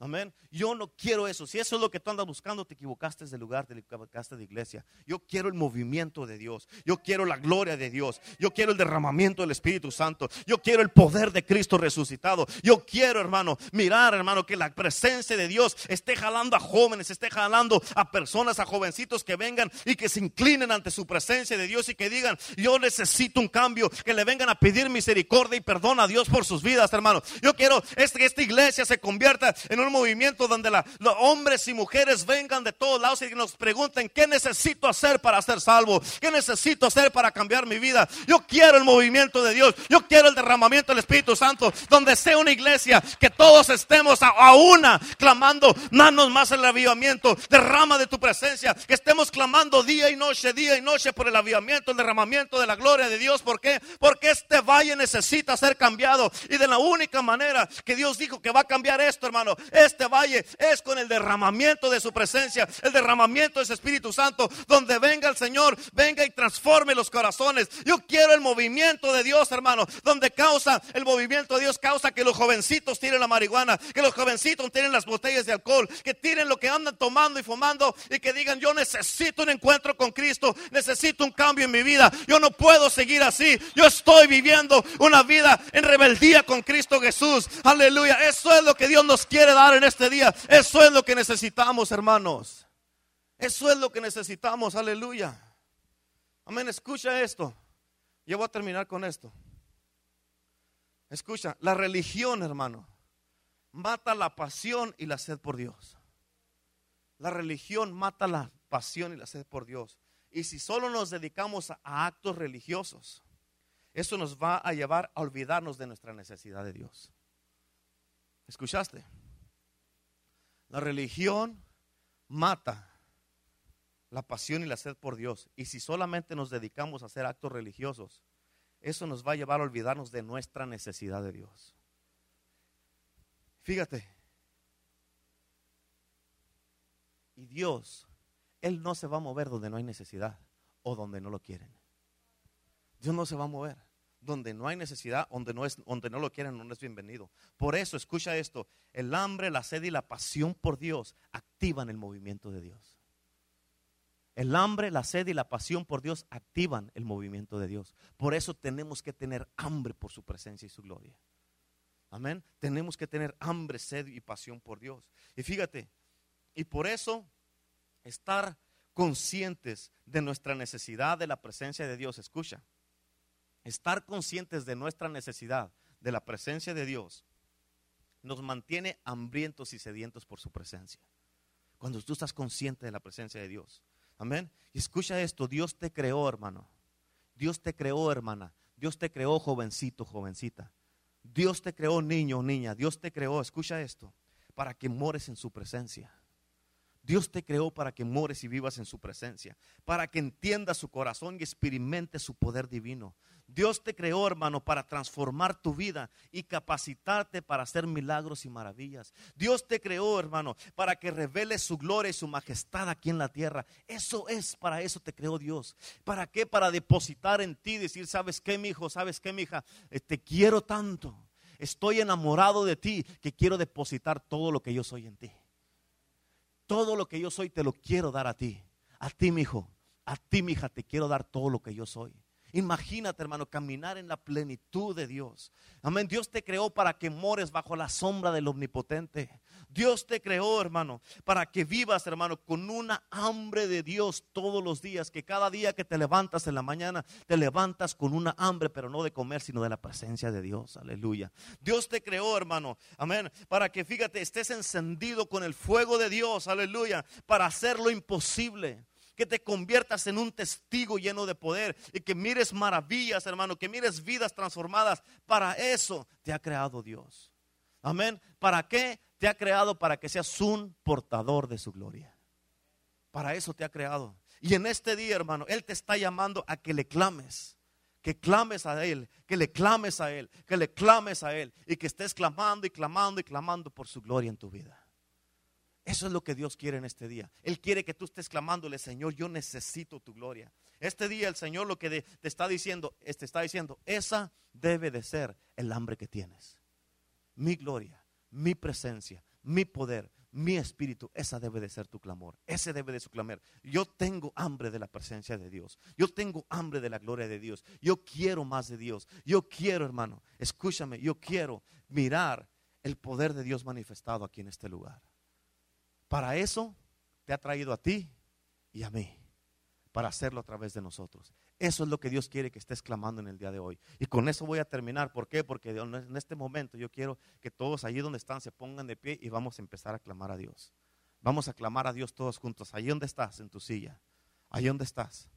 Amén. Yo no quiero eso. Si eso es lo que tú andas buscando, te equivocaste de lugar, te equivocaste de iglesia. Yo quiero el movimiento de Dios. Yo quiero la gloria de Dios. Yo quiero el derramamiento del Espíritu Santo. Yo quiero el poder de Cristo resucitado. Yo quiero, hermano, mirar, hermano, que la presencia de Dios esté jalando a jóvenes, esté jalando a personas, a jovencitos que vengan y que se inclinen ante su presencia de Dios y que digan, yo necesito un cambio, que le vengan a pedir misericordia y perdón a Dios por sus vidas, hermano. Yo quiero que esta iglesia se convierta en un movimiento donde los hombres y mujeres vengan de todos lados y nos pregunten, ¿qué necesito hacer para ser salvo? ¿Qué necesito hacer para cambiar mi vida? Yo quiero el movimiento de Dios. Yo quiero el derramamiento del Espíritu Santo, donde sea una iglesia, que todos estemos a, una clamando, manos más el avivamiento, derrama de tu presencia, que estemos clamando día y noche, día y noche por el avivamiento, el derramamiento de la gloria de Dios. ¿Por qué? Porque este valle necesita ser cambiado y de la única manera que Dios dijo que va a cambiar esto, hermano, este valle es con el derramamiento de su presencia, el derramamiento de su Espíritu Santo, donde venga el Señor, venga y transforme los corazones. Yo quiero el movimiento de Dios, hermano, donde causa el movimiento de Dios, causa que los jovencitos tiren la marihuana, que los jovencitos tiren las botellas de alcohol, que tiren lo que andan tomando y fumando y que digan, yo necesito un encuentro con Cristo, necesito un cambio en mi vida, yo no puedo seguir así, yo estoy viviendo una vida en rebeldía con Cristo Jesús. Aleluya, eso es lo que Dios nos quiere dar en este día. Eso es lo que necesitamos, hermanos. Eso es lo que necesitamos, aleluya. Amén, escucha esto. Yo voy a terminar con esto. Escucha, la religión, hermano, mata la pasión y la sed por Dios. La religión mata la pasión y la sed por Dios. Y si solo nos dedicamos a actos religiosos, eso nos va a llevar a olvidarnos de nuestra necesidad de Dios. ¿Escuchaste? La religión mata la pasión y la sed por Dios. Y si solamente nos dedicamos a hacer actos religiosos, eso nos va a llevar a olvidarnos de nuestra necesidad de Dios. Fíjate. Y Dios, Él no se va a mover donde no hay necesidad o donde no lo quieren. Dios no se va a mover. Donde no hay necesidad, donde no, es, donde no lo quieren, no es bienvenido. Por eso, escucha esto, el hambre, la sed y la pasión por Dios activan el movimiento de Dios. El hambre, la sed y la pasión por Dios activan el movimiento de Dios. Por eso tenemos que tener hambre por su presencia y su gloria. Amén. Tenemos que tener hambre, sed y pasión por Dios. Y fíjate, y por eso estar conscientes de nuestra necesidad de la presencia de Dios. Escucha, estar conscientes de nuestra necesidad de la presencia de Dios nos mantiene hambrientos y sedientos por su presencia. Cuando tú estás consciente de la presencia de Dios. Amén. Y escucha esto, Dios te creó, hermano. Dios te creó, hermana. Dios te creó, jovencito, jovencita. Dios te creó, niño, niña. Dios te creó, escucha esto, para que mores en su presencia. Dios te creó para que mores y vivas en su presencia, para que entiendas su corazón y experimentes su poder divino. Dios te creó, hermano, para transformar tu vida y capacitarte para hacer milagros y maravillas. Dios te creó, hermano, para que reveles su gloria y su majestad aquí en la tierra. Eso es, para eso te creó Dios. ¿Para qué? Para depositar en ti, decir, ¿sabes qué, mi hijo? ¿Sabes qué, mi hija? Eh, te quiero tanto. Estoy enamorado de ti que quiero depositar todo lo que yo soy en ti. Todo lo que yo soy te lo quiero dar a ti. A ti, mi hijo. A ti, mi hija, te quiero dar todo lo que yo soy. Imagínate, hermano, caminar en la plenitud de Dios. Amén. Dios te creó para que mores bajo la sombra del omnipotente. Dios te creó, hermano, para que vivas, hermano, con una hambre de Dios todos los días. Que cada día que te levantas en la mañana, te levantas con una hambre, pero no de comer, sino de la presencia de Dios. Aleluya. Dios te creó, hermano. Amén. Para que, fíjate, estés encendido con el fuego de Dios. Aleluya. Para hacer lo imposible que te conviertas en un testigo lleno de poder y que mires maravillas, hermano, que mires vidas transformadas. Para eso te ha creado Dios. Amén. ¿Para qué? Te ha creado para que seas un portador de su gloria. Para eso te ha creado. Y en este día, hermano, Él te está llamando a que le clames. Que clames a Él, que le clames a Él, que le clames a Él y que estés clamando y clamando y clamando por su gloria en tu vida. Eso es lo que Dios quiere en este día. Él quiere que tú estés clamándole, Señor, yo necesito tu gloria. Este día el Señor lo que te está diciendo, te está diciendo, esa debe de ser el hambre que tienes. Mi gloria, mi presencia, mi poder, mi espíritu, esa debe de ser tu clamor. Ese debe de su clamor. Yo tengo hambre de la presencia de Dios. Yo tengo hambre de la gloria de Dios. Yo quiero más de Dios. Yo quiero, hermano, escúchame, yo quiero mirar el poder de Dios manifestado aquí en este lugar. Para eso te ha traído a ti y a mí, para hacerlo a través de nosotros. Eso es lo que Dios quiere que estés clamando en el día de hoy. Y con eso voy a terminar. ¿Por qué? Porque en este momento yo quiero que todos allí donde están se pongan de pie y vamos a empezar a clamar a Dios. Vamos a clamar a Dios todos juntos. Allí donde estás, en tu silla. Allí donde estás.